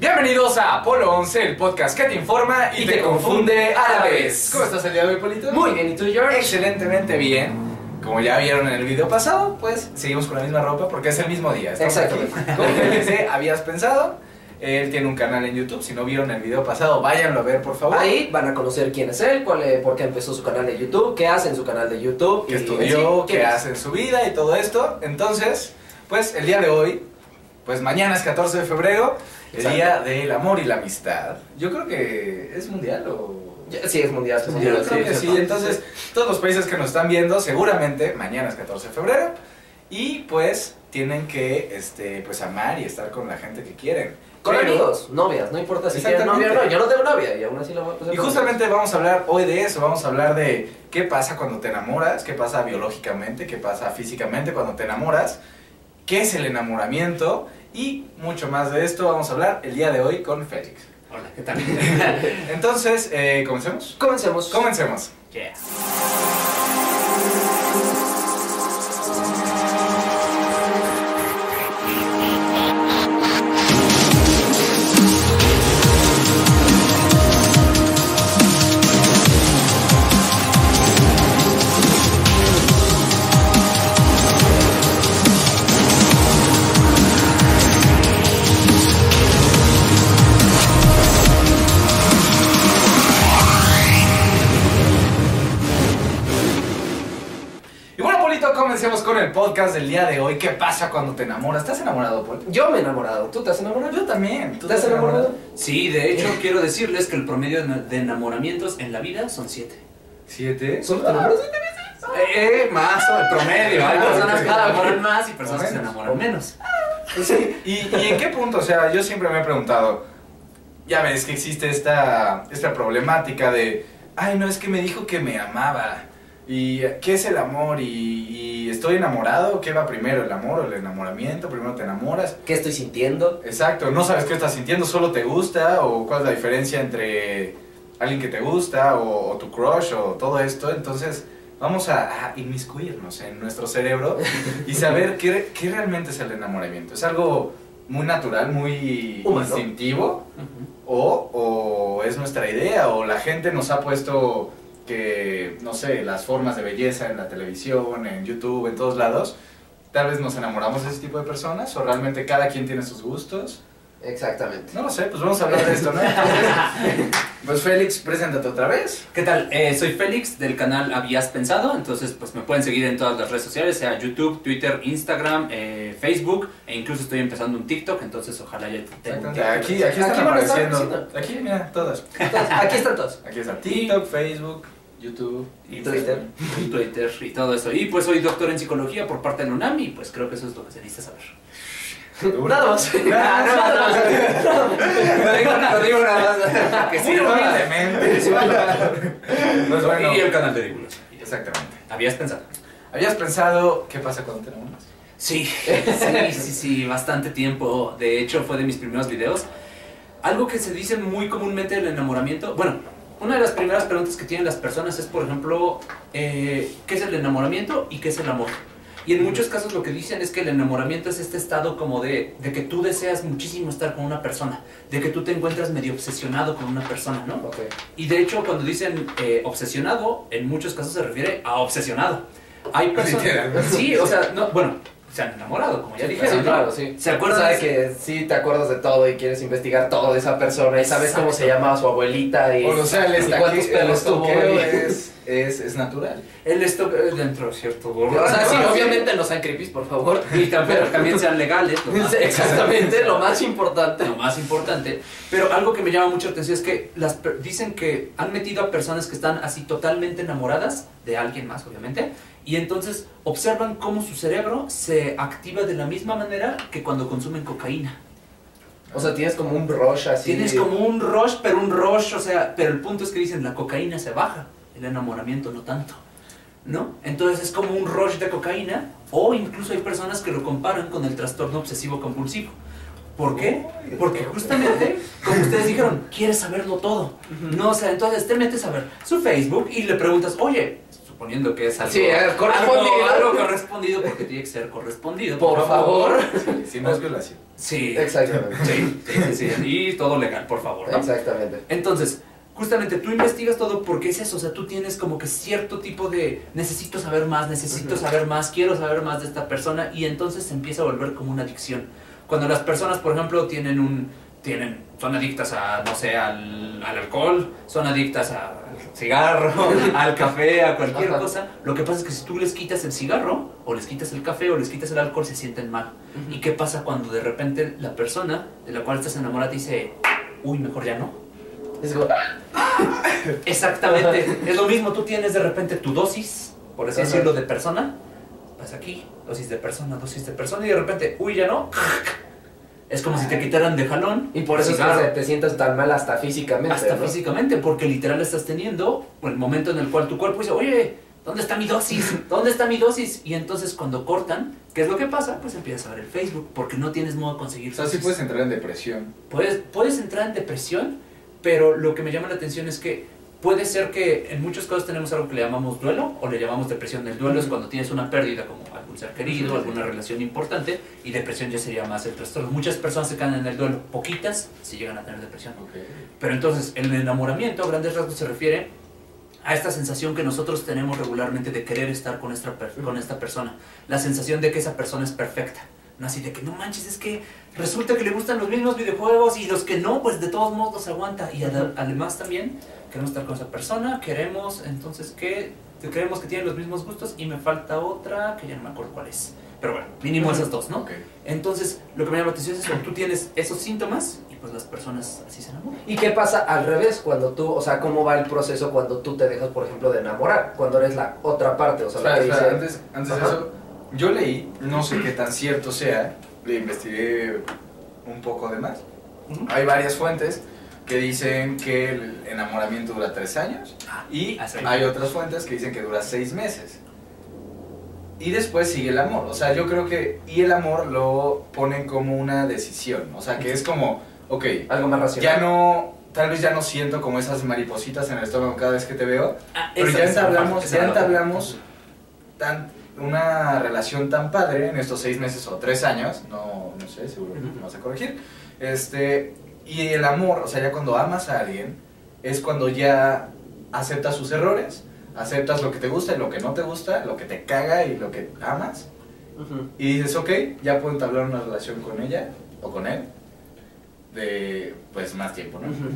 Bienvenidos a Apolo 11, el podcast que te informa y, te, confunde a la vez. ¿Cómo estás el día de hoy, Polito? Muy bien, ¿y tú, George? Excelentemente bien. Como ya vieron en el video pasado, pues seguimos con la misma ropa porque es el mismo día. Exactamente. Como de habías pensado, él tiene un canal en YouTube. Si no vieron el video pasado, váyanlo a ver, por favor. Ahí van a conocer quién es él, cuál, eh, por qué empezó su canal de YouTube, qué hace en su canal de YouTube. que y- estudió, sí, qué es. hace en su vida y todo esto. Entonces, pues el día de hoy, pues mañana es 14 de febrero, el Exacto. día del amor y la amistad. Yo creo que es mundial o... Sí, es mundial. es Yo mundial, creo que es sí, cierto. entonces todos los países que nos están viendo, seguramente mañana es 14 de febrero y pues tienen que este, pues amar y estar con la gente que quieren. Con Pero- amigos, novias, no importa si tienen novia o no. Yo no tengo novia y aún así lo voy a pasar Y justamente vamos a hablar hoy de eso, vamos a hablar de qué pasa cuando te enamoras, qué pasa biológicamente, qué pasa físicamente cuando te enamoras, qué es el enamoramiento y mucho más de esto vamos a hablar el día de hoy con Félix. Hola, ¿qué tal? Entonces, eh, ¿comencemos? Comencemos. Comencemos. Yeah. El podcast del día de hoy. ¿Qué pasa cuando te enamoras? ¿Estás enamorado, Pol? Yo me he enamorado. ¿Tú te has enamorado? Yo también. ¿Tú ¿Te has enamorado? Sí, de hecho, quiero decirles que el promedio de enamoramientos en la vida son siete. ¿Siete? ¿Solo te enamoras? Eh, más o el promedio. Hay personas que se enamoran más y personas que se enamoran menos. Pues sí. ¿Y, y en qué punto? O sea, yo siempre me he preguntado, ya ves que existe esta, esta problemática de, ay, no, es que me dijo que me amaba. ¿Y qué es el amor? ¿Y, y estoy enamorado? ¿Qué va primero, el amor o el enamoramiento? Primero te enamoras. ¿Qué estoy sintiendo? Exacto, no sabes qué estás sintiendo, solo te gusta o cuál es la diferencia entre alguien que te gusta o, o tu crush o todo esto. Entonces vamos a, a inmiscuirnos en nuestro cerebro y saber qué, qué realmente es el enamoramiento. ¿Es algo muy natural, muy Humano. instintivo o, o es nuestra idea o la gente nos ha puesto que, no sé, las formas de belleza en la televisión, en YouTube, en todos lados? Tal vez nos enamoramos de ese tipo de personas o realmente cada quien tiene sus gustos. Exactamente. No lo sé, pues vamos a hablar de esto, ¿no? pues Félix, preséntate otra vez. ¿Qué tal? Eh, soy Félix del canal Habías Pensado, entonces pues me pueden seguir en todas las redes sociales, sea YouTube, Twitter, Instagram, eh, Facebook e incluso estoy empezando un TikTok, entonces ojalá ya tenga. Aquí, aquí están Aquí estar apareciendo. Aquí, mira, todas. Aquí están todos. Aquí está TikTok, Facebook, YouTube. Y Twitter. Twitter y todo eso. Y pues soy doctor en psicología por parte de la UNAM y pues creo que eso es lo que se necesita saber. Nada más. Nada nada más. Lo digo, lo digo nada más. Que humildemente. sí. Y el canal de divulgación. exactamente. ¿Habías pensado? ¿Habías pensado qué pasa cuando te enamoras? Sí, sí, sí, sí, bastante tiempo. De hecho, fue de mis primeros videos. Algo que se dice muy comúnmente del enamoramiento. Bueno, una de las primeras preguntas que tienen las personas es, por ejemplo, eh, ¿qué es el enamoramiento y qué es el amor? Y en muchos casos lo que dicen es que el enamoramiento es este estado como de, de que tú deseas muchísimo estar con una persona, de que tú te encuentras medio obsesionado con una persona, ¿no? Ok. Y de hecho, cuando dicen eh, obsesionado, en muchos casos se refiere a obsesionado. Hay personas. Sí, o sea, no, bueno, se han enamorado, como ya Sí, dijeron. ¿no? claro, sí. ¿Se acuerdan de- que sí te acuerdas de todo y quieres investigar todo de esa persona y sabes cómo se llama su abuelita y, O sea, y cuántos pelos tuvo. es, es, natural. El esto eh, dentro de cierto O sea, sí, obviamente no sean creepy, por favor. Y también, también sean legales. lo más- Exactamente, lo más importante. Lo más importante. Pero algo que me llama mucho la atención es que las dicen que han metido a personas que están así totalmente enamoradas de alguien más, obviamente. Y entonces observan cómo su cerebro se activa de la misma manera que cuando consumen cocaína. O sea, tienes como un rush así. Tienes como un rush, pero un rush, o sea, pero el punto es que dicen la cocaína se baja, el enamoramiento no tanto, ¿no? Entonces es como un rush de cocaína, o incluso hay personas que lo comparan con el trastorno obsesivo compulsivo. ¿Por qué? Porque justamente, como ustedes dijeron, quieres saberlo todo. No, o sea, entonces te metes a ver su Facebook y le preguntas, oye, su suponiendo que es algo, Sí, eh, correspondido. algo, algo correspondido porque tiene que ser correspondido. Por favor. Sí, si no es violación. Sí, Exactamente. sí, sí, sí, sí, y todo legal, por favor, ¿no? Exactamente. Entonces, justamente tú investigas todo porque es eso, o sea, tú tienes como que cierto tipo de necesito saber más, necesito saber más, quiero saber más de esta persona y entonces se empieza a volver como una adicción. Cuando las personas, por ejemplo, tienen un tienen son adictas a no sé, al, al alcohol, son adictas a- al cigarro, al café, a cualquier Ajá. cosa, lo que pasa es que si tú les quitas el cigarro o les quitas el café o les quitas el alcohol se sienten mal. ¿Y qué pasa cuando de repente la persona de la cual estás enamorada dice, "Uy, mejor ya no"? Es como, Exactamente. es lo mismo, tú tienes de repente tu dosis, por así Ajá. decirlo, de persona. Vas aquí, dosis de persona, dosis de persona, y de repente, uy, ya no. Es como si te quitaran de jalón. y por eso es que te sientas tan mal hasta físicamente. Hasta ¿no? físicamente, porque literal estás teniendo el momento en el cual tu cuerpo dice, oye, ¿dónde está mi dosis? ¿Dónde está mi dosis? Y entonces cuando cortan, ¿qué es lo que pasa? Pues empiezas a ver el Facebook, porque no tienes modo de conseguir O sea, sí puedes entrar en depresión. Puedes, puedes entrar en depresión, pero lo que me llama la atención es que puede ser que en muchos casos tenemos algo que le llamamos duelo o le llamamos depresión. El duelo es cuando tienes una pérdida como algún ser querido, alguna relación importante, y depresión ya sería más el trastorno. Muchas personas se quedan en el duelo, poquitas si llegan a tener depresión. Pero entonces, el enamoramiento, a grandes rasgos, se refiere a esta sensación que nosotros tenemos regularmente de querer estar con esta, con esta persona. La sensación de que esa persona es perfecta. No así de que no manches, es que resulta que le gustan los mismos videojuegos y los que no, pues de todos modos aguanta. Y ad- además también queremos estar con esa persona, queremos entonces que creemos que tienen los mismos gustos y me falta otra que ya no me acuerdo cuál es. Pero bueno, mínimo esas dos, ¿no? Entonces, lo que me llama la atención es que tú tienes esos síntomas y pues las personas así se enamoran. ¿Y qué pasa al revés cuando tú, o sea, cómo va el proceso cuando tú te dejas, por ejemplo, de enamorar? Cuando eres la otra parte, o sea, la Espera, que espera, dice... antes, antes de eso, yo leí, no sé qué tan cierto sea, le investigué un poco de más. Hay varias fuentes que dicen que el enamoramiento dura tres años Ah, y hay otras fuentes que dicen que dura seis meses. Y después sigue el amor. O sea, yo creo que. Y el amor lo ponen como una decisión. O sea, que es como, ok, Algo más racional. ya no. Tal vez ya no siento como esas maripositas en el estómago cada vez que te veo. Ah, Pero ya entablamos, ya entablamos tan, una relación tan padre en estos seis meses o tres años, no, no sé, seguro que me vas a corregir. Este, y el amor, o sea, ya cuando amas a alguien, es cuando ya aceptas sus errores, aceptas lo que te gusta y lo que no te gusta, lo que te caga y lo que amas, Ujú. y dices, ok, ya puedo entablar una relación con ella o con él de pues más tiempo, ¿no? Ujú.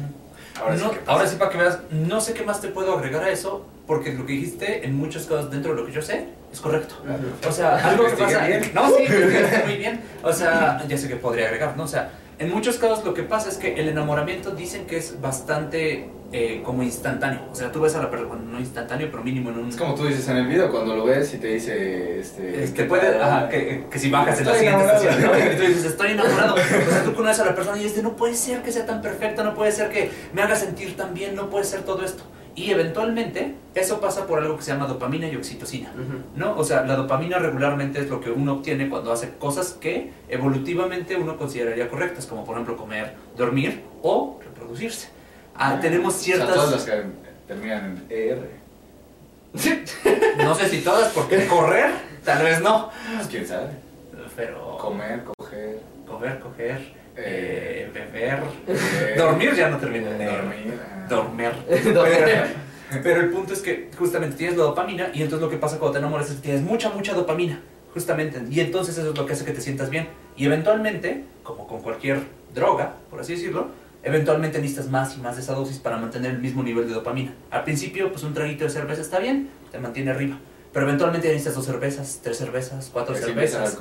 Ahora, sí No, pasa. ahora sí, para que veas, no sé qué más te puedo agregar a eso, porque lo que dijiste en muchos casos dentro de lo que yo sé es correcto. O sea, algo que pasa. No, sí, muy bien. O sea, ya sé que podría agregar, ¿no? O sea, en muchos casos lo que pasa es que el enamoramiento dicen que es bastante eh, como instantáneo. O sea, tú ves a la persona, bueno, no instantáneo, pero mínimo en un. Es como tú dices en el video, cuando lo ves y te dice, este... Este, puede, ajá, que, que si bajas en la siguiente estación, ¿no? Y tú dices, estoy enamorado. O sea, tú conoces a la persona y dices, no puede ser que sea tan perfecta, no puede ser que me haga sentir tan bien, no puede ser todo esto. Y eventualmente, eso pasa por algo que se llama dopamina y oxitocina. ¿no? O sea, la dopamina regularmente es lo que uno obtiene cuando hace cosas que evolutivamente uno consideraría correctas, como por ejemplo comer, dormir o reproducirse. Ah, tenemos O sea, ciertas... todas las que terminan en ER. No sé si todas, porque correr, tal vez no. Pues quién sabe. Pero... Comer, coger, Comer, coger, Eh, beber, eh, dormir ya no termina en dormir. ah. Dormir. Dormir. Pero el punto es que justamente tienes la dopamina y entonces lo que pasa cuando te enamoras es que tienes mucha, mucha dopamina. Justamente. Y entonces eso es lo que hace que te sientas bien. Y eventualmente, como con cualquier droga, por así decirlo, eventualmente necesitas más y más de esa dosis para mantener el mismo nivel de dopamina. Al principio, pues un traguito de cerveza está bien, te mantiene arriba. Pero eventualmente necesitas dos cervezas, tres cervezas, cuatro Así cervezas.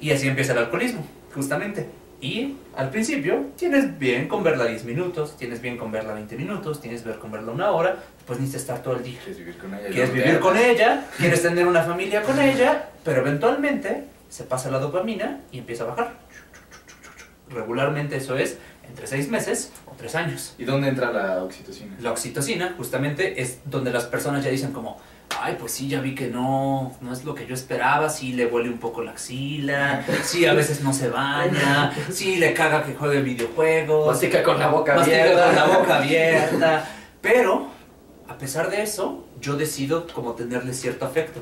Y así empieza el alcoholismo, justamente. Y al principio tienes bien con verla 10 minutos, tienes bien con verla 20 minutos, tienes ver con verla una hora, pues necesitas estar todo el día. Quieres vivir con ella. Quieres vivir con ella, quieres tener una familia con ella, pero eventualmente se pasa la dopamina y empieza a bajar. Regularmente eso es entre 6 meses o 3 años. ¿Y dónde entra la oxitocina? La oxitocina justamente es donde las personas ya dicen como, ay, pues sí, ya vi que no, no es lo que yo esperaba, sí le huele un poco la axila, sí a veces no se baña, sí le caga que juegue videojuegos, Mastica con la boca mastica abierta. con la boca abierta, pero pesar de eso, yo decido como tenerle cierto afecto.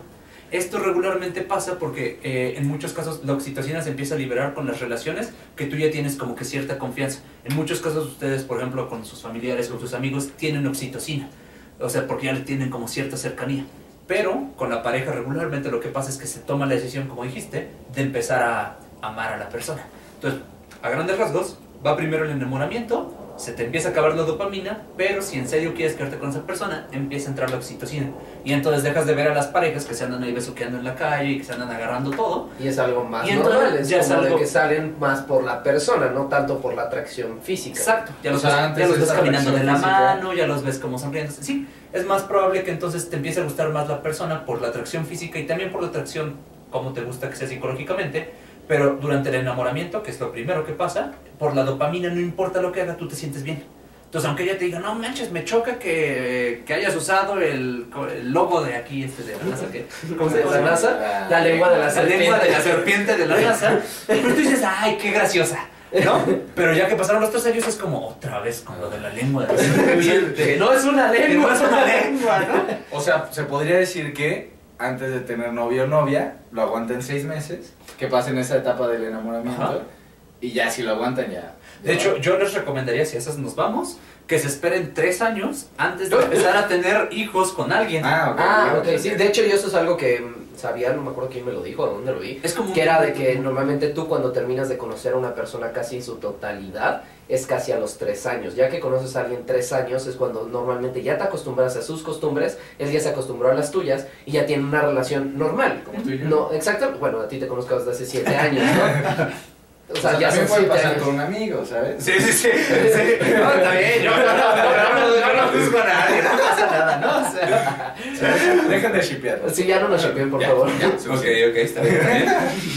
Esto regularmente pasa porque eh, en muchos casos la oxitocina se empieza a liberar con las relaciones que tú ya tienes como que cierta confianza. En muchos casos ustedes, por ejemplo, con sus familiares, con sus amigos, tienen oxitocina. O sea, porque ya le tienen como cierta cercanía. Pero con la pareja regularmente lo que pasa es que se toma la decisión, como dijiste, de empezar a amar a la persona. Entonces, a grandes rasgos, va primero el enamoramiento, se te empieza a acabar la dopamina, pero si en serio quieres quedarte con esa persona, empieza a entrar la oxitocina. Y entonces dejas de ver a las parejas que se andan ahí besuqueando en la calle y que se andan agarrando todo. Y es algo más Y entonces normal, es ya es como algo- de que salen más por la persona, no tanto por la atracción física. Exacto. Ya O los, sea, ves, antes ya los de ves esa caminando de la física. mano, ya los ves como sonriendo. Sí, es más probable que entonces te empiece a gustar más la persona por la atracción física y también por la atracción como te gusta que sea psicológicamente. Pero durante el enamoramiento, que es lo primero que pasa, por la dopamina no importa lo que haga, tú te sientes bien. Entonces, aunque ella te diga, no manches, me choca que, que hayas usado el, el logo de aquí, este de la NASA, que, ¿cómo se ¿De llama? la NASA? La lengua de la la lengua de la serpiente. serpiente de la NASA, pero tú dices, ay, qué graciosa, ¿no? Pero ya que pasaron los tres años es como otra vez con lo de la lengua de la serpiente. Que no es una Que lengua. no es una lengua, ¿no? O sea, se podría decir que antes de tener novio o novia, lo aguanten seis meses, que pasen esa etapa del enamoramiento, Ajá. y ya si lo aguantan ya. De hecho, yo les recomendaría, si a esas nos vamos, que se esperen tres años antes de empezar a tener hijos con alguien. Ah, ok. Ah, ok, sí. De hecho, yo eso es algo que sabía, no me acuerdo quién me lo dijo, a dónde lo vi. Es como Que era de que normalmente tú cuando terminas de conocer a una persona casi en su totalidad es casi a los tres años. Ya que conoces a alguien tres años es cuando normalmente ya te acostumbras a sus costumbres, él ya se acostumbró a las tuyas y ya tiene una relación normal. Como tú y yo. No, exacto. Bueno, a ti te conozco desde hace siete años, ¿no? O O sea, sea, ya también puede pasar años. con un amigo, ¿sabes? Sí, sí, sí. sí. No, está bien, yo no, no, no, no, juzgo a nadie, no pasa nada, ¿no? O sea, Dejen de shipear. Sí, ya no nos shippeen, por Ya, favor. ya, Ok, ok, está bien, está bien.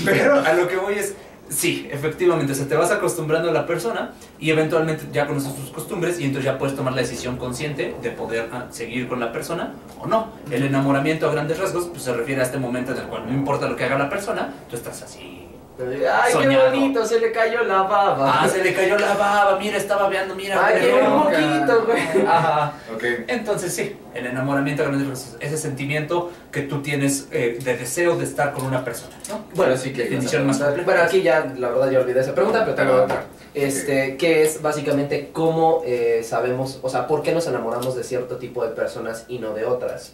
Pero a lo que voy es, sí, efectivamente, o sea, te vas acostumbrando a la persona y eventualmente ya conoces sus costumbres y entonces ya puedes tomar la decisión consciente de poder ah, seguir con la persona o no. El enamoramiento a grandes rasgos pues, se refiere a este momento en el cual no importa lo que haga la persona, tú estás así. Ay, Soñado. qué bonito, se le cayó la baba. Ah, se le cayó la baba, mira, estaba veando, mira. Ay, qué rico. poquito, güey. Ajá. Ok. Entonces sí, el enamoramiento grandes rasgos, ese sentimiento que tú tienes eh, de deseo de estar con una persona, ¿no? Bueno, sí que definición más compleja. Bueno, aquí ya la verdad ya olvidé esa pregunta, pero tengo Ah, otra. Este, que es básicamente cómo eh, sabemos, o sea, por qué nos enamoramos de cierto tipo de personas y no de otras.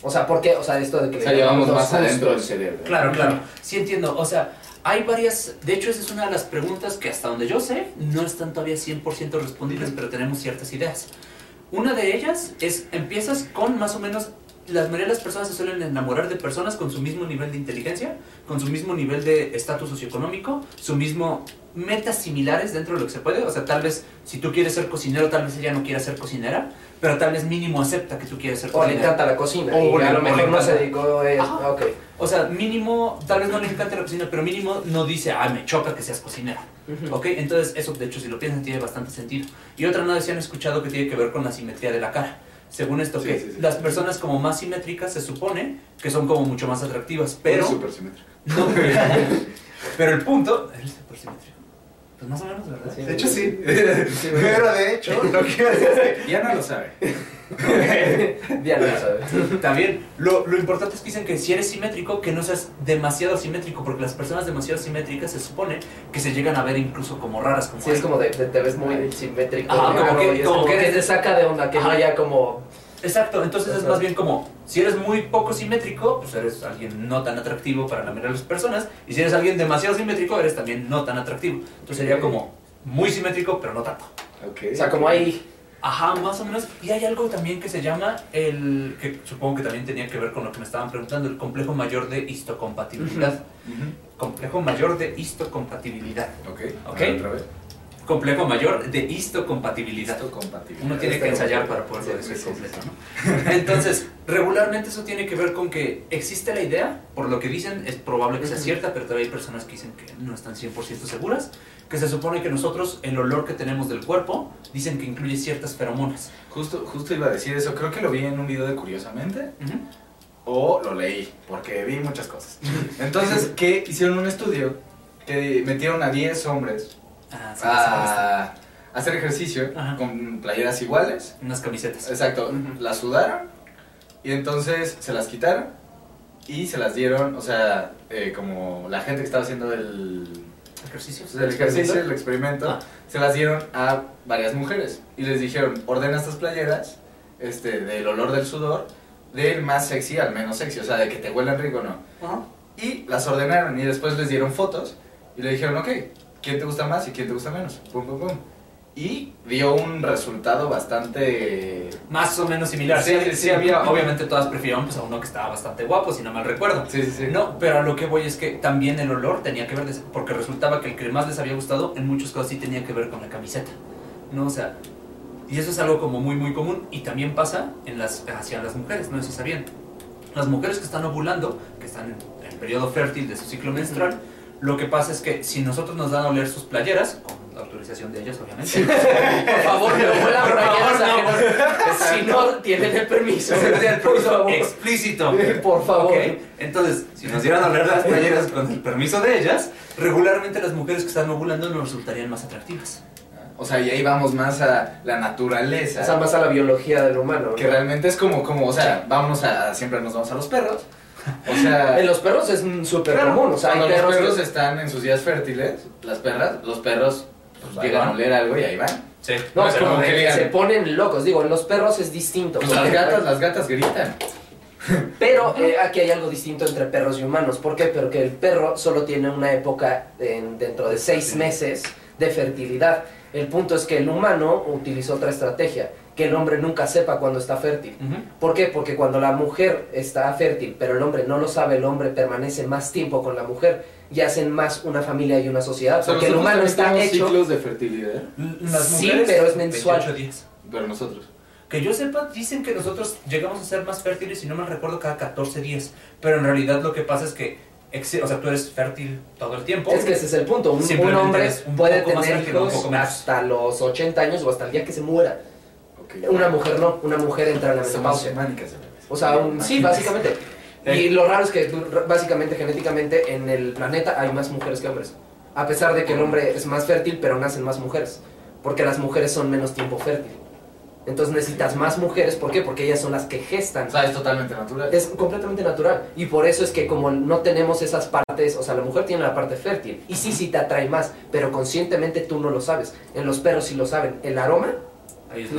O sea, ¿por qué? O sea, esto de que O sea, llevamos más adentro del cerebro. Claro, claro. Sí entiendo. O sea, hay varias... De hecho, esa es una de las preguntas que hasta donde yo sé no están todavía 100% respondidas, pero tenemos ciertas ideas. Una de ellas es, empiezas con más o menos... La mayoría de las personas se suelen enamorar de personas con su mismo nivel de inteligencia, con su mismo nivel de estatus socioeconómico, su mismo metas similares dentro de lo que se puede. O sea, tal vez si tú quieres ser cocinero, tal vez ella no quiera ser cocinera, pero tal vez mínimo acepta que tú quieres ser O le encanta la cocina. O y a lo mejor no se encanta. dedicó a eso. Ah, ok. O sea, mínimo, tal vez no le encante la cocina, pero mínimo no dice, ah, me choca que seas cocinera. ¿Ok? Entonces, eso de hecho, si lo piensan, tiene bastante sentido. Y otra no se han escuchado que tiene que ver con la simetría de la cara. Según esto, Sí, que sí, sí. las personas como más simétricas se supone que son como mucho más atractivas, pero. Es súper simétrico. No, pero el punto. ¿Eres supersimétrico? Pues más o menos, ¿verdad? Sí. De hecho, sí. Pero de hecho, lo quiero decir. Ya no lo sabe. Diana lo sabe. También, lo, lo importante es que dicen que si eres simétrico, que no seas demasiado simétrico, porque las personas demasiado simétricas se supone que se llegan a ver incluso como raras. Como Sí, es como de, de- te ves muy simétrico. Ajá, como que- como que que te saca de onda, que no haya como... Exacto, entonces es más bien como, si eres muy poco simétrico, pues eres alguien no tan atractivo para la mayoría de las personas, y si eres alguien demasiado simétrico, eres también no tan atractivo. Entonces sería como muy simétrico, pero no tanto. Ok. O sea, como hay... Ajá, más o menos. Y hay algo también que se llama el, que supongo que también tenía que ver con lo que me estaban preguntando, el complejo mayor de histocompatibilidad. Complejo mayor de histocompatibilidad. Ok. Ok. Otra vez. Complejo mayor de histocompatibilidad. Esto compatible. Uno tiene que ensayar para poderlo decir sí, sí, completo, ¿no? Entonces, regularmente eso tiene que ver con que existe la idea, por lo que dicen, es probable que sea cierta, pero todavía hay personas que dicen que no están 100% seguras, que se supone que nosotros, el olor que tenemos del cuerpo, dicen que incluye ciertas feromonas. Justo, justo iba a decir eso. Creo que lo vi en un video de Curiosamente. Ujú. O lo leí, porque vi muchas cosas. Entonces, que hicieron un estudio que metieron a 10 hombres Ah, sí, a, hacer ejercicio Ajá. con playeras iguales. Unas camisetas. Exacto, las sudaron y entonces se las quitaron y se las dieron, o sea, eh, como la gente que estaba haciendo el, Ejercicios. el ejercicio, el experimento, Ah. se las dieron a varias mujeres y les dijeron, ordena estas playeras este, del olor del sudor, del más sexy al menos sexy, o sea, de que te huelan rico o no. Y las ordenaron y después les dieron fotos y le dijeron, ok, ¿quién te gusta más y quién te gusta menos? Pum, pum, pum. Y dio un resultado bastante... Más o menos similar. Sí, Sí, sí, había, obviamente todas prefirieron pues, a uno que estaba bastante guapo, si no mal recuerdo. Sí, sí, sí. No, pero a lo que voy es que también el olor tenía que ver, porque resultaba que el que más les había gustado, en muchos casos sí tenía que ver con la camiseta. ¿No? O sea, y eso es algo como muy, muy común y también pasa en las, hacia las mujeres, no sé si sabían. Las mujeres que están ovulando, que están en el periodo fértil de su ciclo menstrual, lo que pasa es que si nosotros nos dan a oler sus playeras, con la autorización de ellas, obviamente, Por favor, no huelan Por playeras favor, no. Si no tienen el permiso. el explícito. Por favor. Ok, Entonces, si nos dieran a oler las playeras con el permiso de ellas, regularmente las mujeres que están ovulando nos resultarían más atractivas. O sea, y ahí vamos más a la naturaleza. O sea, más a la biología del humano. que ¿no? realmente es como, como o sea, vámonos a, siempre nos vamos a los perros. O sea, En los perros es súper claro, común. O sea, cuando perros. los perros que- están en sus días fértiles, las perras, los perros pues, Ahí llegan van. a oler algo y ahí van. Sí. No, No es pero como que de- digan- se ponen locos. Digo, en los perros es distinto. Pues las gatas, las gatas gritan. Pero eh, aquí hay algo distinto entre perros y humanos. ¿Por qué? Porque el perro solo tiene una época en- dentro de seis meses de fertilidad. El punto es que el humano utilizó otra estrategia, que el hombre nunca sepa cuando está fértil. ¿Por qué? Porque cuando la mujer está fértil, pero el hombre no lo sabe, el hombre permanece más tiempo con la mujer y hacen más una familia y una sociedad. O sea, Porque el humano está hecho... ciclos de fertilidad, Las Sí, mujeres, pero es mensual. 28 días. pero nosotros. Que yo sepa, dicen que nosotros llegamos a ser más fértiles, si no me recuerdo, cada 14 días. Pero en realidad lo que pasa es que, o sea, tú eres fértil todo el tiempo. Es que ese es el punto. Un, un hombre un puede tener hijos hasta los 80 años o hasta el día que se muera. Una mujer no, una mujer entra en la menopausia. O sea, un- sí, básicamente. Y lo raro es que básicamente genéticamente en el planeta hay más mujeres que hombres. A pesar de que el hombre es más fértil, pero nacen más mujeres. Porque las mujeres son menos tiempo fértil. Entonces necesitas más mujeres, ¿por qué? Porque ellas son las que gestan. O sea, es totalmente natural. Es completamente natural. Y por eso es que como no tenemos esas partes, o sea, la mujer tiene la parte fértil. Y sí, sí te atrae más, pero conscientemente tú no lo sabes. En los perros sí lo saben. El aroma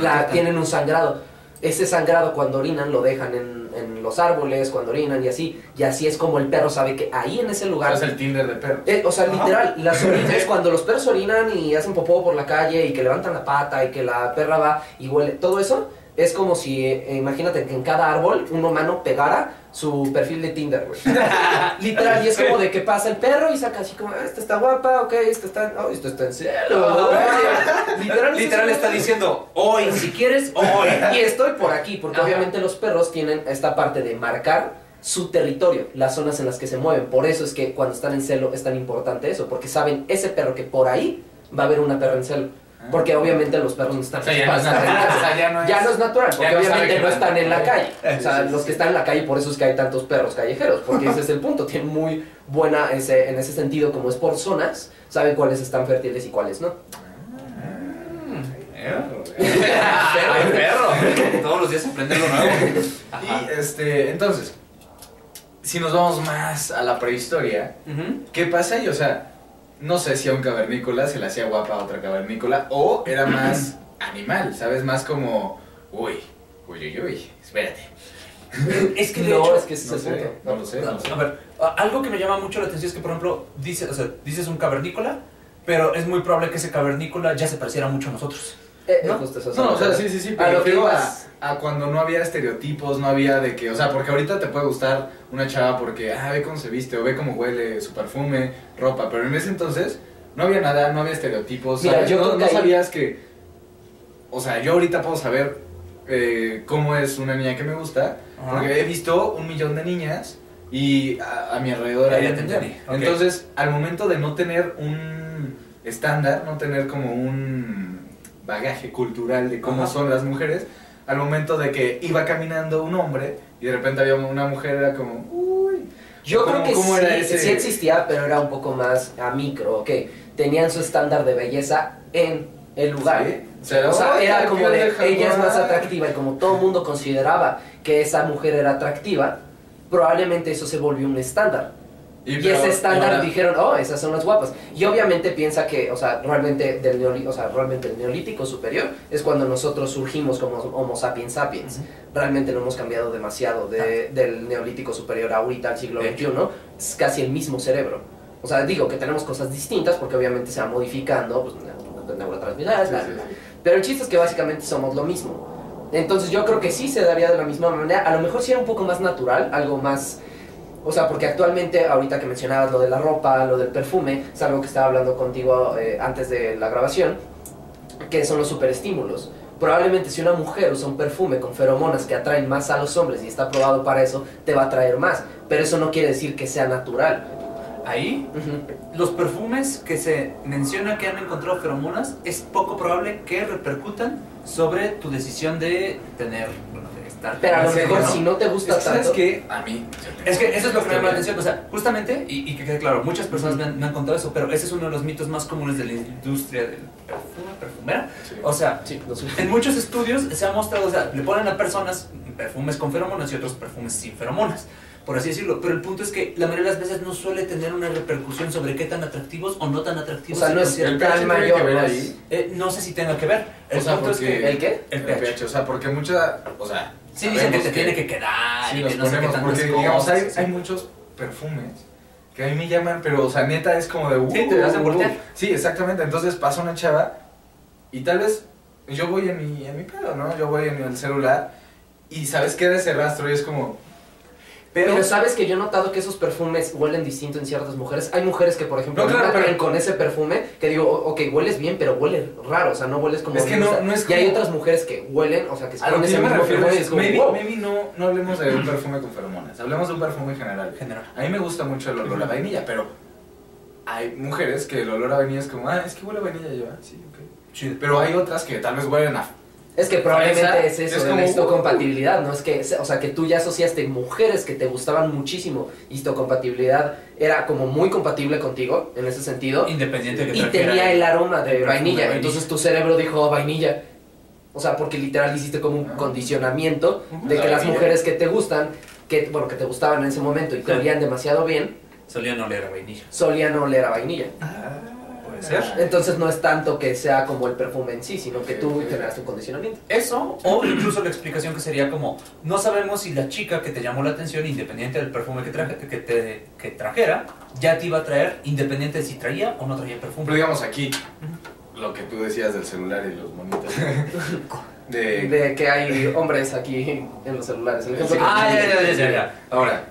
la, tienen un sangrado. Ese sangrado cuando orinan lo dejan en, en los árboles, cuando orinan y así. Y así es como el perro sabe que ahí en ese O lugar... sea, es el Tinder de perro. Eh, o sea, Ajá. literal, las orinas, cuando los perros orinan y hacen popó por la calle y que levantan la pata y que la perra va y huele, todo eso es como si, eh, imagínate que en cada árbol un humano pegara su perfil de Tinder, güey. literal, y es como de que pasa el perro y saca así como, "Ah, esta está guapa, ok, esta está, oh, esto está en cielo. literal, Literal es está diciendo, hoy, si quieres, hoy. y estoy por aquí, porque Ajá. obviamente los perros tienen esta parte de marcar su territorio, las zonas en las que se mueven. Por eso es que cuando están en celo es tan importante eso, porque saben ese perro que por ahí va a haber una perra en celo. Porque obviamente los perros no están O sea, ya no es natural. casa. O sea, ya no es... Ya no es natural, porque no obviamente no están en la calle. O sea, sí, sí, los que están en la calle, por eso es que hay tantos perros callejeros, porque ese es el punto. Tienen muy buena, ese, en ese sentido, como es por zonas, saben cuáles están fértiles y cuáles no. Ay, perro. Todos los días aprende algo nuevo. Ajá. Y este, entonces, si nos vamos más a la prehistoria. ¿qué pasa ahí? O sea, no sé si a un cavernícola se le hacía guapa a otra cavernícola o era más animal, ¿sabes? Más como, uy, uy, uy, uy, espérate. Es que de no, hecho, es que No es el sé, punto. no lo sé, no lo sé. A ver, algo que me llama mucho la atención es que, por ejemplo, dice, o sea, dices un cavernícola, pero es muy probable que ese cavernícola ya se pareciera mucho a nosotros. Eh, ¿No? justo eso, No, o sea, sí, sí, sí, pero refiero a, a cuando no había estereotipos, no había de que, o sea, porque ahorita te puede gustar una chava porque, ah, ve cómo se viste, o ve cómo huele, su perfume, ropa, pero en ese entonces no había nada, no había estereotipos, Mira, ¿sabes? yo no, que ahí- sabías que, o sea, yo ahorita puedo saber eh, cómo es una niña que me gusta, Ajá. porque he visto un millón de niñas y a, a mi alrededor hay. Entonces, al momento de no tener un estándar, no tener como un bagaje cultural de cómo Ajá. son las mujeres, al momento de que iba caminando un hombre y de repente había una mujer, era como, uy. Yo ¿Cómo- creo que sí, era ese? sí existía, pero era un poco más a micro, ok. Tenían su estándar de belleza en el lugar. Sí. O sea, O sea, "Oye, era como de, ella es más jugar". atractiva y como todo el mundo consideraba que esa mujer era atractiva, probablemente eso se volvió un estándar. Y, pero- ese estándar ahora- dijeron, oh, esas son las guapas. Y obviamente piensa que, o sea, realmente, del neoli- o sea, realmente el neolítico superior es cuando nosotros surgimos como Homo sapiens sapiens. Realmente no hemos cambiado demasiado de- del neolítico superior ahorita al siglo XXI. Es casi el mismo cerebro. O sea, digo que tenemos cosas distintas porque obviamente se va modificando, pues, neu- neurotransmisores, Sí, sí, sí. Pero el chiste es que básicamente somos lo mismo. Entonces yo creo que sí se daría de la misma manera. A lo mejor sí era un poco más natural, algo más... O sea, porque actualmente, ahorita que mencionabas lo de la ropa, lo del perfume, es algo que estaba hablando contigo eh, antes de la grabación, que son los superestímulos. Probablemente si una mujer usa un perfume con feromonas que atraen más a los hombres y está probado para eso, te va a atraer más. Pero eso no quiere decir que sea natural. Ahí, los perfumes que se menciona que han encontrado feromonas, es poco probable que repercutan sobre tu decisión de tener, Pero a lo mejor ¿no? si no te Es gusta que, ¿Sabes tanto... qué? A mí. Es que eso es lo que me llama la atención, o sea, justamente, y, y que quede claro, muchas personas me han, me han contado eso, pero ese es uno de los mitos más comunes de la industria del perfume, perfumera. Sí. O sea, Sí, lo sé. en muchos estudios se ha mostrado, o sea, le ponen a personas perfumes con feromonas y otros perfumes sin feromonas, por así decirlo. Pero el punto es que la mayoría de las veces no suele tener una repercusión sobre qué tan atractivos o no tan O atractivos sea, se no es. El pH mayor. que ver no es- ahí. Eh, no sé si tenga que ver. El O sea, punto es porque- que ¿El qué? el El pH. pH, o sea, porque mucha. O sea. Sí, dicen que te tiene que quedar Sí, y que no sé qué ponemos, porque digamos, hay, hay muchos perfumes que a mí me llaman, pero, o sea, neta es como de. Uh, Sí, te hacen uh, uh. Sí, exactamente. Entonces pasa una chava y tal vez yo voy en mi, en mi pedo, ¿no? Yo voy en el celular y sabes queda ese rastro y es como. Pero, Pero, sabes que yo he notado que esos perfumes huelen distinto en ciertas mujeres. Hay mujeres que, por ejemplo, No, claro, pero- con ese perfume que digo, ok, hueles bien, pero huele raro, o sea, no hueles como Es que no- no es Y hay como- otras mujeres que huelen, o sea, que se ponen ese mismo refiero perfume es, como, maybe, wow. maybe no, no hablemos de un perfume con feromonas, hablemos de un perfume en general. general. A mí me gusta mucho el olor a vainilla, pero hay mujeres que el olor a vainilla es como, ah, es que huele a vainilla yo, ah, sí, ok. Chido. Pero hay otras que tal vez huelen a... Es que probablemente es eso, es de como, la histocompatibilidad, ¿no? Es que, o sea, que tú ya asociaste mujeres que te gustaban muchísimo. Histocompatibilidad era como muy compatible contigo, en ese sentido. Independiente de que Y tenía el aroma de vainilla, de vainilla. entonces tu cerebro dijo "Oh, vainilla. O sea, porque literal hiciste como un Ah. condicionamiento de La que las vainilla. mujeres que te gustan, que bueno, que te gustaban en ese momento y te olían demasiado bien, Solían oler a vainilla. solían oler a vainilla. Puede ser. Entonces no es tanto que sea como el perfume en sí, sino que tú generaste un condicionamiento. Eso, o incluso la explicación que sería como, no sabemos si la chica que te llamó la atención, independiente del perfume que, traje- que, te, que trajera, ya te iba a traer, independiente de si traía o no traía Pero perfume. digamos aquí, lo que tú decías del celular y los monitos. de... De que hay hombres aquí en los celulares. El Sí. Ah, ya, ya, ya, ya, ya. Ahora,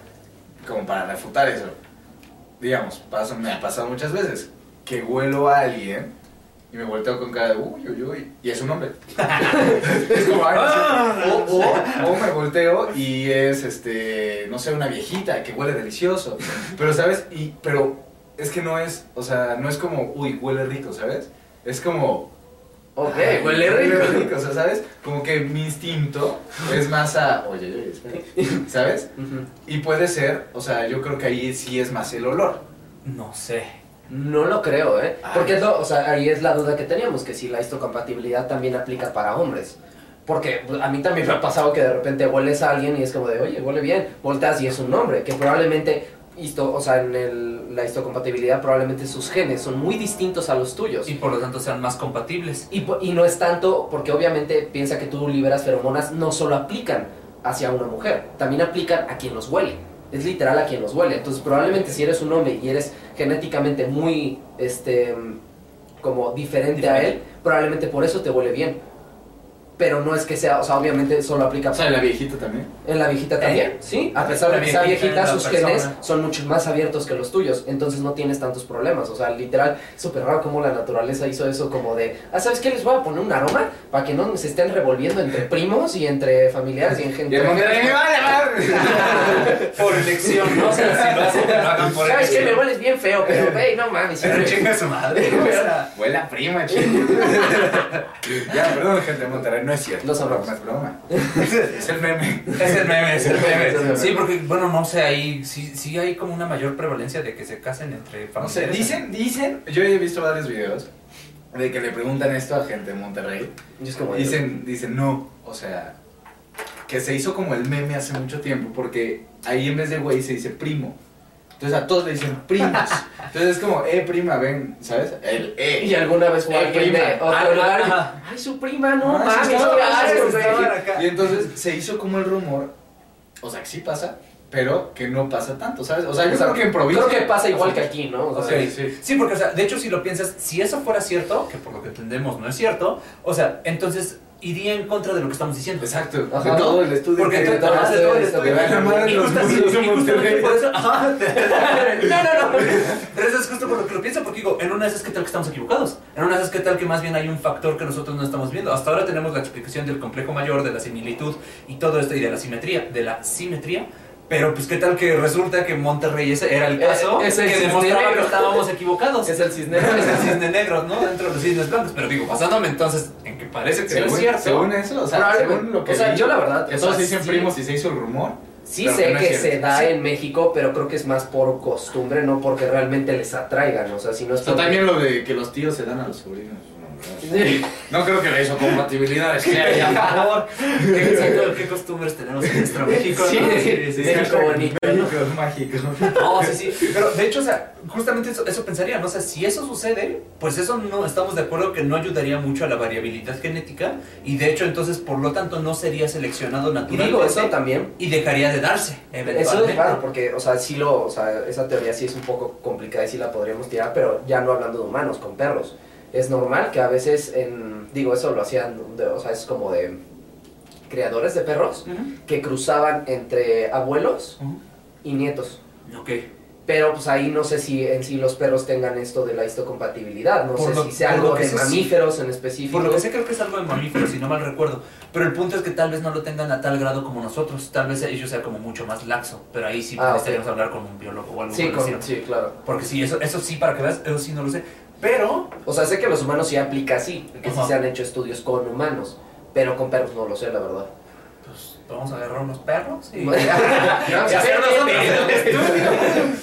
como para refutar eso, digamos, pasa- me ha pasado muchas veces que huelo a alguien y me volteo con cara de uy, uy, uy, y es un hombre. es como, ay, no sé. o, o, o me volteo y es, este, no sé, una viejita que huele delicioso. Pero, ¿sabes? Y, pero es que no es, o sea, no es como, uy, huele rico, ¿sabes? Es como, Ok, Ay, huele rico. O sea, ¿sabes? Como que mi instinto es más a, oye, oye, espera", ¿sabes? Y puede ser, o sea, yo creo que ahí sí es más el olor. No sé. No lo creo, ¿eh? Ay. Porque es lo- o sea, ahí es la duda que teníamos, que si la histocompatibilidad también aplica para hombres. Porque pues, a mí también me ha pasado que de repente hueles a alguien y es como de, oye, huele bien, volteas y es un hombre, que probablemente, histo, o sea, en el- la histocompatibilidad probablemente sus genes son muy distintos a los tuyos. Y por lo tanto sean más compatibles. Y, y no es tanto, porque obviamente piensa que tú liberas feromonas, no solo aplican hacia una mujer, también aplican a quien los huele. Es literal a quien los huele. Entonces, probablemente si eres un hombre y eres genéticamente muy, este, como diferente a él, probablemente por eso te huele bien. Pero no es que sea, o sea, obviamente solo aplica O sea, la viejita también. en la viejita también, sí. A pesar de que sea viejita en sus persona. genes son mucho más abiertos que los tuyos. Entonces no tienes tantos problemas. O sea, literal, súper raro cómo la naturaleza hizo eso como de, ah, ¿sabes qué? Les voy a poner un aroma para que no se estén revolviendo entre primos y entre familiares y en Y gente. el me vale madre. Por elección, ¿no? O sea, si lo hacen, que lo hagan por ¿Sabes qué? Me hueles bien feo, pero hey, no mames. Pero chinga su madre. Huele a prima, chico. ya, perdón, gente de Monterrey, no es cierto. Los amamos. No es broma. es el meme. Es el meme, es el meme. Sí, porque, bueno, no sé, ahí sí, sí hay como una mayor prevalencia de que se casen entre No sé, familiares. dicen, dicen, yo he visto varios videos de que le preguntan esto a gente de Monterrey. Es Dicen, dicen, no, o sea, que se hizo como el meme hace mucho tiempo, porque ahí en vez de güey se dice primo. Entonces a todos le dicen primos. Entonces es como, eh, prima, ven, ¿sabes? El eh. Y alguna vez fue Eh, alguien de prima. otro Ah, lugar. Ay, su prima, no Ah, mames, sí, qué estaban- asco, güey". estaban acá. Y entonces se hizo como el rumor, o sea, que sí pasa, pero que no pasa tanto, ¿sabes? O sea, yo O sea, creo que en provincia... Creo que pasa igual que aquí, ¿no? O sea, sí. Sí, porque, o sea, de hecho, si lo piensas, si eso fuera cierto, que por lo que entendemos no es cierto, o sea, entonces iría en contra de lo que estamos diciendo. Exacto. Ajá. De todo el estudio Porque que ajá, de todo el estudio. Y justamente por eso- ajá. No, no, no. Pero eso es justo por lo que lo pienso, porque digo, en una de esas, ¿qué tal que estamos equivocados? En una de esas, ¿qué tal que más bien hay un factor que nosotros no estamos viendo? Hasta ahora tenemos la explicación del complejo mayor, de la similitud y todo esto, y de la simetría, de la simetría. Pero pues qué tal que resulta que Monterrey ese era el Eh, caso es el que cisne demostraba negro. que estábamos equivocados. es el cisne. Es el cisne negro, ¿no? Dentro de los cisnes blancos. Pero digo, basándome entonces que parece que no es Según, cierto. según eso, o sea, según lo que O sea, vi, yo la verdad, que o todos sea, dicen sí. primos y se hizo el rumor. Sí sé no que se da Sí. en México, pero creo que es más por costumbre, no porque realmente les atraigan. O sea, si no es O sea, porque- también lo de que los tíos se dan a los sobrinos. No. Sí. Creo que la hizo compatibilidad, es que haya Por favor, ¿qué, exacto, ¿qué costumbres tenemos en nuestro México? Sí, no? sí, México bonito, ¿no? México es mágico. No, sí, sí. Pero de hecho, o sea, justamente eso, eso pensaría, ¿no? O sea, si eso sucede, pues eso no estamos de acuerdo que no ayudaría mucho a la variabilidad genética y de hecho, entonces, por lo tanto, no sería seleccionado Y naturalmente. digo eso también. y dejaría de darse, eventualmente. Eso es raro, porque, o sea, sí lo, o sea, esa teoría sí es un poco complicada y sí la podríamos tirar, pero ya no hablando de humanos, con perros. Es normal que a veces, en, digo, eso lo hacían, de- o sea, es como de creadores de perros Ujú. que cruzaban entre abuelos Ujú. y nietos. Ok. Pero pues ahí no sé si en sí los perros tengan esto de la histocompatibilidad, no Por sé lo- si sea algo de sé, sí. mamíferos en específico. Por lo que sé, creo que es algo de mamíferos, si no mal recuerdo. Pero el punto es que tal vez no lo tengan a tal grado como nosotros. Tal vez ellos sea como mucho más laxo. Pero ahí sí Ah, necesitaríamos hablar con un biólogo o algo Sí, con- sí, claro. Porque sí, eso, eso sí, para que veas, eso sí no lo sé. Pero, O sea, sé que los humanos sí aplica así, que sí se han hecho estudios con humanos, pero con perros no lo sé, la verdad. pues, vamos a agarrar unos perros y...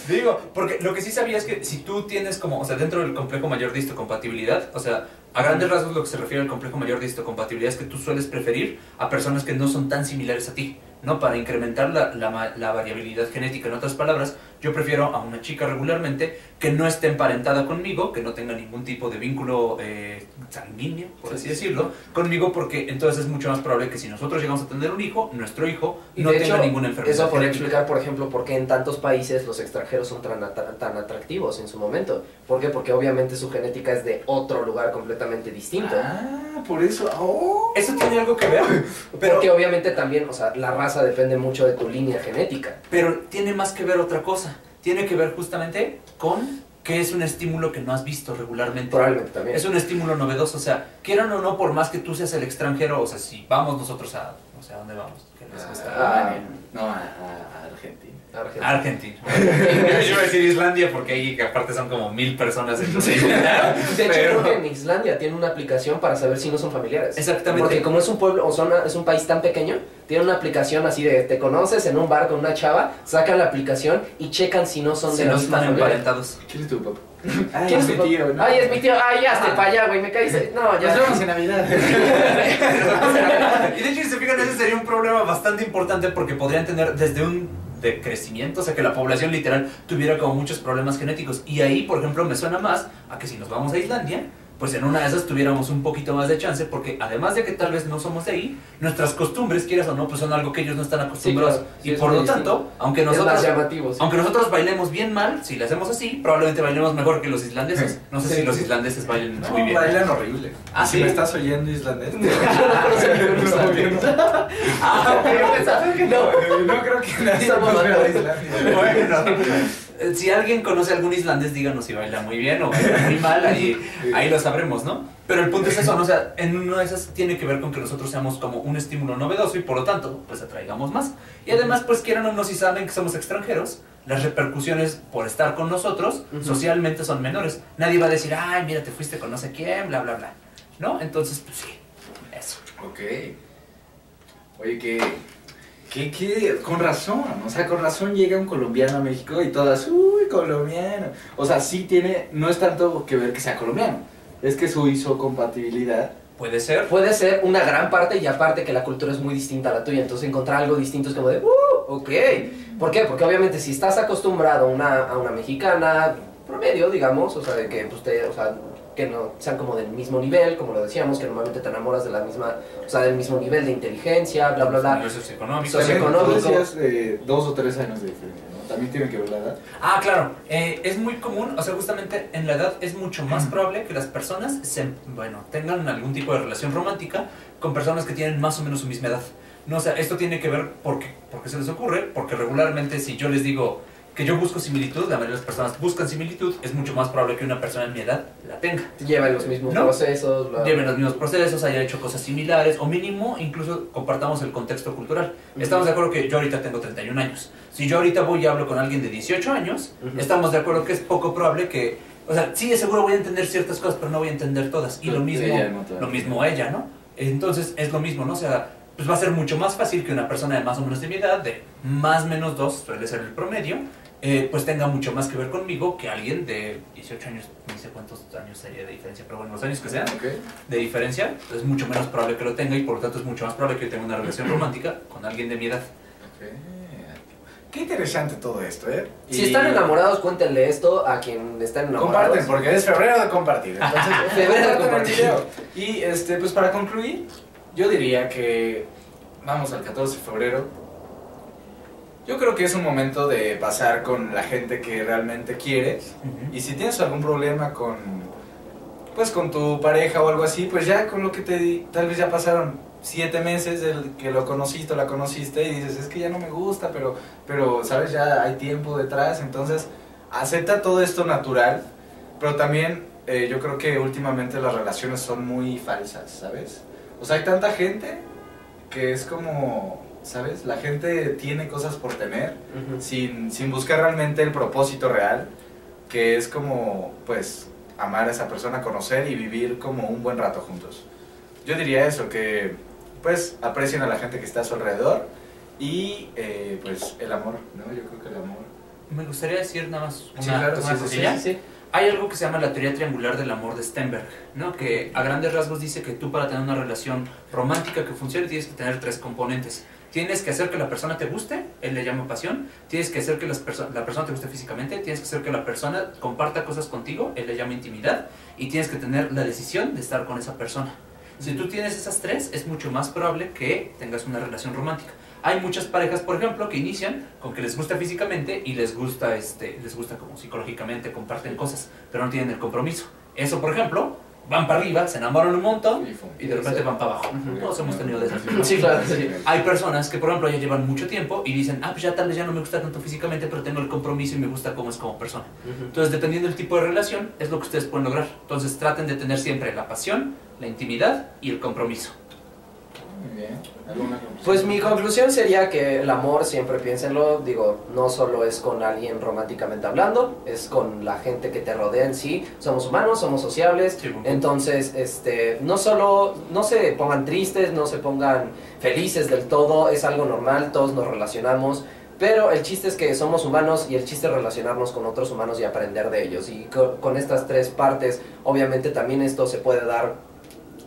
Digo, porque lo que sí sabía es que si tú tienes como, o sea, dentro del complejo mayor de histocompatibilidad, o sea, a grandes rasgos lo que se refiere al complejo mayor de histocompatibilidad es que tú sueles preferir a personas que no son tan similares a ti, ¿no? Para incrementar la, variabilidad genética. En otras palabras, yo prefiero a una chica regularmente que no esté emparentada conmigo, que no tenga ningún tipo de vínculo eh, sanguíneo, por así decirlo, conmigo, porque entonces es mucho más probable que si nosotros llegamos a tener un hijo, nuestro hijo Y no tenga hecho, ninguna enfermedad. Eso podría explicar, por ejemplo, por qué en tantos países los extranjeros son tan, tan atractivos en su momento. ¿Por qué? Porque obviamente su genética es de otro lugar completamente distinto. Ah, por eso. Oh. Eso tiene algo que ver, pero, Porque obviamente también, o sea, la raza depende mucho de tu línea genética. pero tiene más que ver otra cosa. Tiene que ver justamente con que es un estímulo que no has visto regularmente. Probablemente también. Es un estímulo novedoso, o sea, quieran o no, por más que tú seas el extranjero, o sea, si vamos nosotros a, no sé, ¿a dónde vamos? ¿Qué les gusta? Ah, No, a, a- a Argentina. Argentina. Argentina. Yo iba a decir Islandia porque ahí que aparte son como mil personas en De hecho, Pero- creo que en Islandia tiene una aplicación para saber si no son familiares. Exactamente. Porque como es un pueblo, o zona, es un país tan pequeño, tiene una aplicación así de te conoces en un bar con una chava, sacan la aplicación y checan si no son Si de la no están emparentados. ¿Quién es tu papá? Ay, ¿Quién es mi tu papá? tío, ¿no? Ay, es mi tío. Ay, ya, hazte Ah. para allá, güey, me caíste. No, ya. Nos vemos en Navidad. y de hecho, si se fijan, ese sería un problema bastante importante porque podrían tener desde un decrecimiento, o sea, que la población literal tuviera como muchos problemas genéticos. Y ahí, por ejemplo, me suena más a que si nos vamos a Islandia, pues en una de esas tuviéramos un poquito más de chance, porque además de que tal vez no somos de ahí, nuestras costumbres, quieras o no, pues son algo que ellos no están acostumbrados. claro. Sí, y por lo tanto, aunque nosotros... sí. Aunque nosotros bailemos bien mal, si le hacemos así, probablemente bailemos mejor que los islandeses. No sé Sí. si los islandeses bailen No, muy bien. bailan horrible. Ah, si me estás oyendo islandés. Ah, pensaba que no. no creo que nadie nos vea de Islandia. Bueno, si alguien conoce algún islandés, díganos si baila muy bien o baila muy mal, ahí, ahí lo sabremos, ¿no? Pero el punto es eso, ¿no? O sea, en una de esas tiene que ver con que nosotros seamos como un estímulo novedoso y por lo tanto, pues atraigamos más. Y además, pues quieran o no, si saben que somos extranjeros, las repercusiones por estar con nosotros socialmente son menores. Nadie va a decir, ay, mira, te fuiste con no sé quién, bla, bla, bla. ¿No? Entonces, pues sí, eso. Ok. Oye, que, que, que, con razón, o sea, con razón llega un colombiano a México y todas, uy, colombiano. O sea, sí tiene, no es tanto que ver que sea colombiano, es que su isocompatibilidad Puede ser. Puede ser una gran parte y aparte que la cultura es muy distinta a la tuya, entonces encontrar algo distinto es como de, uh, ok. ¿Por qué? Porque obviamente si estás acostumbrado a una, a una mexicana promedio, digamos, o sea, de que pues, te- o sea, que no sean como del mismo nivel, como lo decíamos, que normalmente te enamoras de la misma, o sea, del mismo nivel de inteligencia, bla, bla, bla. Socioeconómico. Socioeconómico. decías eh, dos o tres años de diferencia, ¿no? También tiene que ver la edad. Ah, claro. Eh, es muy común, o sea, justamente en la edad es mucho más probable que las personas se, bueno, tengan algún tipo de relación romántica con personas que tienen más o menos su misma edad. No, o sea, esto tiene que ver porque, porque se les ocurre, porque regularmente si yo les digo que yo busco similitud, la mayoría de las personas buscan similitud, es mucho más probable que una persona en mi edad la tenga. Llevan los mismos No. procesos, bla. Lleven los mismos procesos, haya hecho cosas similares, o mínimo incluso compartamos el contexto cultural. Estamos de acuerdo que yo ahorita tengo 31 años. Si yo ahorita voy y hablo con alguien de 18 años, Ujú. estamos de acuerdo que es poco probable que... O sea, sí, de seguro voy a entender ciertas cosas, pero no voy a entender todas. Y lo mismo, lo mismo ella, ¿no? Entonces es lo mismo, ¿no? O sea, pues va a ser mucho más fácil que una persona de más o menos de mi edad, de más o menos dos, suele ser el promedio, eh, pues tenga mucho más que ver conmigo que alguien de 18 años, ni sé cuántos años sería de diferencia, pero bueno, los años que sean de diferencia, es mucho menos probable que lo tenga y por lo tanto es mucho más probable que yo tenga una relación romántica con alguien de mi edad. Ok. Qué interesante todo esto, ¿eh? Si Y están enamorados, cuéntenle esto a quien están enamorados. Comparten, porque es febrero de compartir. Entonces, Febrero de compartir. Y este, pues para concluir, yo diría que vamos al 14 de febrero. Yo creo que es un momento de pasar con la gente que realmente quieres. Y si tienes algún problema con pues con tu pareja o algo así, pues ya con lo que te di, tal vez ya pasaron siete meses del que lo conociste o la conociste y dices, es que ya no me gusta, pero, pero sabes, ya hay tiempo detrás, entonces acepta todo esto natural, pero también eh, yo creo que últimamente las relaciones son muy falsas, ¿sabes? O sea, hay tanta gente que es como, ¿sabes? La gente tiene cosas por tener sin, sin buscar realmente el propósito real, que es como, pues, amar a esa persona, conocer y vivir como un buen rato juntos. Yo diría eso, que, pues, aprecien a la gente que está a su alrededor y, eh, pues, el amor, ¿no? Yo creo que el amor. Me gustaría decir nada más una, Sí, claro, una sí, sí, cosilla. Sí, sí. Hay algo que se llama la teoría triangular del amor de Stenberg, ¿no? que a grandes rasgos dice que tú para tener una relación romántica que funcione tienes que tener tres componentes. Tienes que hacer que la persona te guste, él le llama pasión. Tienes que hacer que las perso- la persona te guste físicamente. Tienes que hacer que la persona comparta cosas contigo, él le llama intimidad. Y tienes que tener la decisión de estar con esa persona. Si tú tienes esas tres, es mucho más probable que tengas una relación romántica. Hay muchas parejas, por ejemplo, que inician con que les gusta físicamente y les gusta, este, les gusta como psicológicamente, comparten cosas, pero no tienen el compromiso. Eso, por ejemplo, van para arriba, se enamoran un montón Y de repente van para abajo. Todos hemos tenido de esas. Sí, claro, sí. Hay personas que, por ejemplo, ya llevan mucho tiempo y dicen, ah, pues ya tal vez ya no me gusta tanto físicamente, pero tengo el compromiso y me gusta cómo es como persona. Entonces, dependiendo del tipo de relación, es lo que ustedes pueden lograr. Entonces, traten de tener siempre la pasión, la intimidad y el compromiso. Muy bien. ¿Alguna conclusión? Pues mi conclusión sería que el amor, siempre piénsenlo, digo, no solo es con alguien románticamente hablando, es con la gente que te rodea en sí. Somos humanos, somos sociables, Sí, entonces, este, no solo, no se pongan tristes, no se pongan felices del todo, es algo normal, todos nos relacionamos. Pero el chiste es que somos humanos y el chiste es relacionarnos con otros humanos y aprender de ellos. Y co- con estas tres partes, obviamente también esto se puede dar,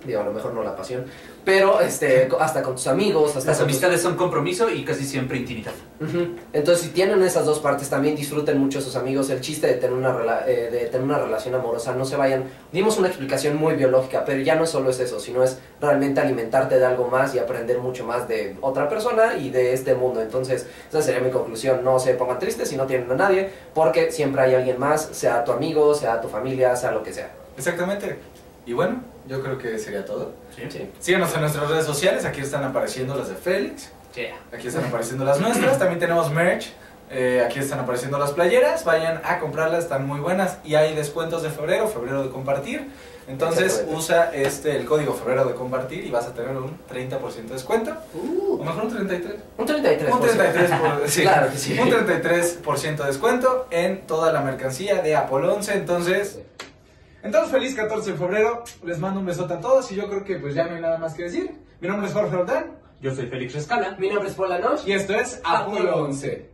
digo, a lo mejor no la pasión, pero este, hasta con tus amigos, hasta Las con tus- amistades son compromiso y casi siempre intimidad. Ujú. Entonces, si tienen esas dos partes, también disfruten mucho a sus amigos. El chiste de tener, una rela- eh, de tener una relación amorosa, no se vayan. Dimos una explicación muy biológica, pero ya no solo es eso, sino es realmente alimentarte de algo más y aprender mucho más de otra persona y de este mundo. Entonces, esa sería mi conclusión. No se pongan tristes si no tienen a nadie, porque siempre hay alguien más, sea tu amigo, sea tu familia, sea lo que sea. Exactamente. Y bueno, yo creo que sería todo. Sí. Síganos en nuestras redes sociales, aquí están apareciendo las de Félix. Yeah. Aquí están apareciendo las nuestras. También tenemos merch. Eh, aquí están apareciendo las playeras. Vayan a comprarlas, están muy buenas. Y hay descuentos de febrero, febrero de compartir. Entonces usa este el código febrero de compartir y vas a tener un 30% de descuento. O mejor un 33. Un 33%. Un 33%, por- sí. Claro que sí. Un 33% de descuento en toda la mercancía de Apple 11. Entonces, entonces feliz 14 de febrero. Les mando un besote a todos y yo creo que pues ya no hay nada más que decir. Mi nombre es Jorge Roldán Yo soy Félix Rescala. Mi nombre es Paula Noche. y esto es Apolo 11.